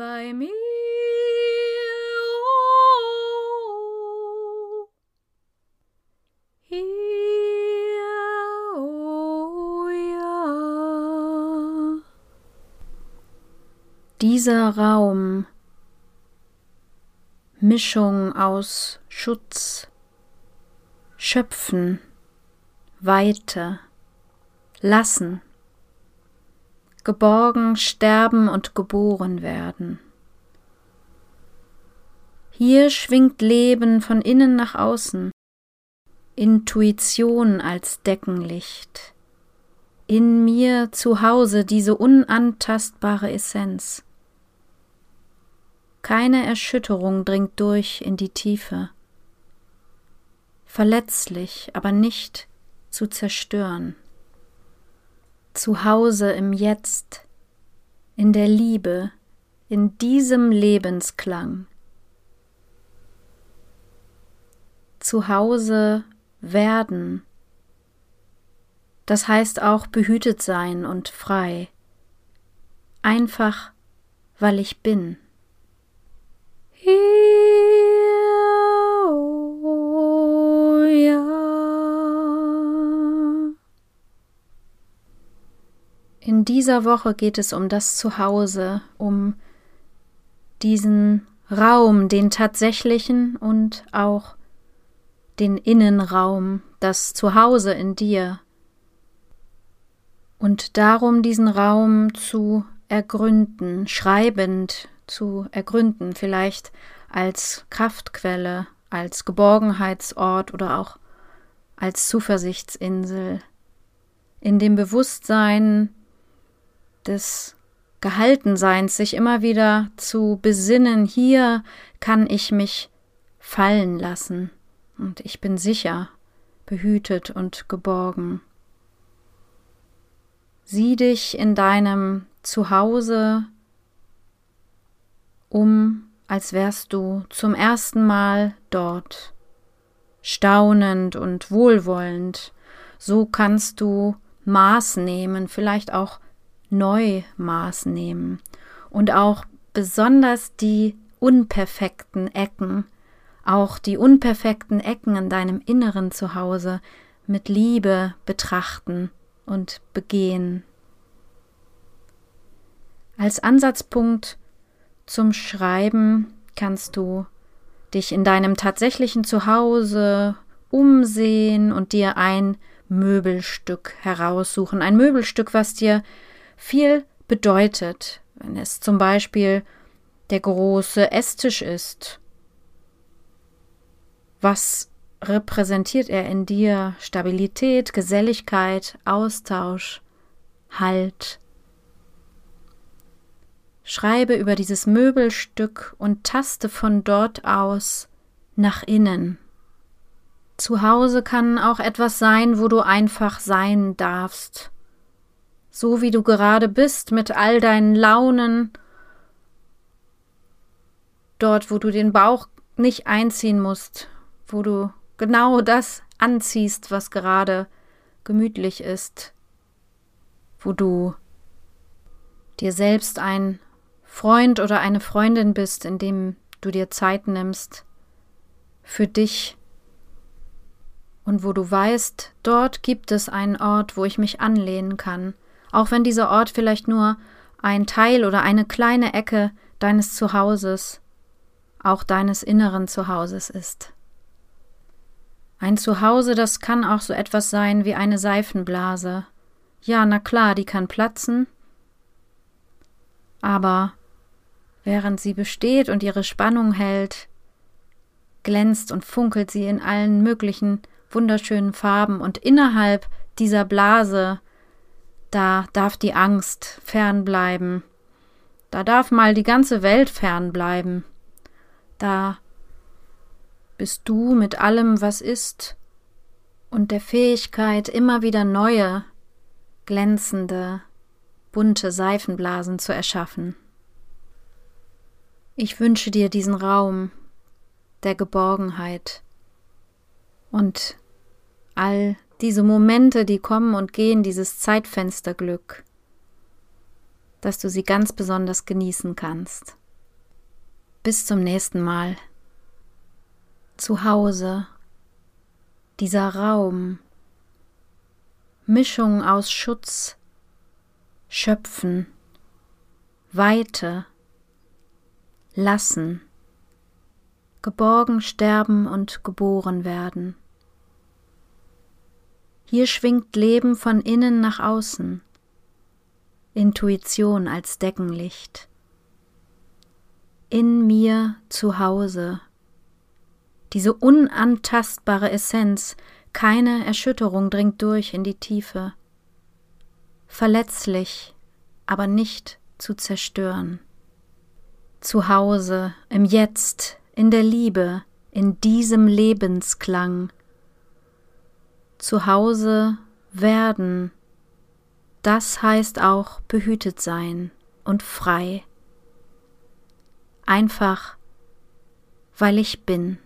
Bei mir. Oh, hier, oh ja. Dieser Raum, Mischung aus Schutz, Schöpfen, Weite, Lassen geborgen, sterben und geboren werden. Hier schwingt Leben von innen nach außen, Intuition als Deckenlicht, in mir zu Hause diese unantastbare Essenz. Keine Erschütterung dringt durch in die Tiefe, verletzlich, aber nicht zu zerstören zu Hause im Jetzt, in der Liebe, in diesem Lebensklang. Zu Hause werden, das heißt auch behütet sein und frei, einfach weil ich bin. In dieser Woche geht es um das Zuhause, um diesen Raum, den tatsächlichen und auch den Innenraum, das Zuhause in dir. Und darum diesen Raum zu ergründen, schreibend zu ergründen, vielleicht als Kraftquelle, als Geborgenheitsort oder auch als Zuversichtsinsel, in dem Bewusstsein, des Gehaltenseins, sich immer wieder zu besinnen, hier kann ich mich fallen lassen und ich bin sicher, behütet und geborgen. Sieh dich in deinem Zuhause um, als wärst du zum ersten Mal dort, staunend und wohlwollend, so kannst du Maß nehmen, vielleicht auch neu Maß nehmen und auch besonders die unperfekten Ecken, auch die unperfekten Ecken in deinem inneren Zuhause mit Liebe betrachten und begehen. Als Ansatzpunkt zum Schreiben kannst du dich in deinem tatsächlichen Zuhause umsehen und dir ein Möbelstück heraussuchen. Ein Möbelstück, was dir viel bedeutet, wenn es zum Beispiel der große Esstisch ist. Was repräsentiert er in dir? Stabilität, Geselligkeit, Austausch, Halt. Schreibe über dieses Möbelstück und taste von dort aus nach innen. Zu Hause kann auch etwas sein, wo du einfach sein darfst so wie du gerade bist, mit all deinen Launen, dort, wo du den Bauch nicht einziehen musst, wo du genau das anziehst, was gerade gemütlich ist, wo du dir selbst ein Freund oder eine Freundin bist, indem du dir Zeit nimmst für dich. Und wo du weißt, dort gibt es einen Ort, wo ich mich anlehnen kann, auch wenn dieser Ort vielleicht nur ein Teil oder eine kleine Ecke deines Zuhauses, auch deines inneren Zuhauses ist. Ein Zuhause, das kann auch so etwas sein wie eine Seifenblase. Ja, na klar, die kann platzen, aber während sie besteht und ihre Spannung hält, glänzt und funkelt sie in allen möglichen wunderschönen Farben und innerhalb dieser Blase, da darf die Angst fernbleiben, da darf mal die ganze Welt fernbleiben, da bist du mit allem, was ist, und der Fähigkeit, immer wieder neue, glänzende, bunte Seifenblasen zu erschaffen. Ich wünsche dir diesen Raum der Geborgenheit und all diese Momente, die kommen und gehen, dieses Zeitfensterglück, dass du sie ganz besonders genießen kannst. Bis zum nächsten Mal. Zu Hause. Dieser Raum. Mischung aus Schutz, Schöpfen, Weite, Lassen, geborgen sterben und geboren werden. Hier schwingt Leben von innen nach außen, Intuition als Deckenlicht. In mir zu Hause, diese unantastbare Essenz, keine Erschütterung dringt durch in die Tiefe. Verletzlich, aber nicht zu zerstören. Zu Hause, im Jetzt, in der Liebe, in diesem Lebensklang. Zu Hause werden, das heißt auch behütet sein und frei. Einfach, weil ich bin.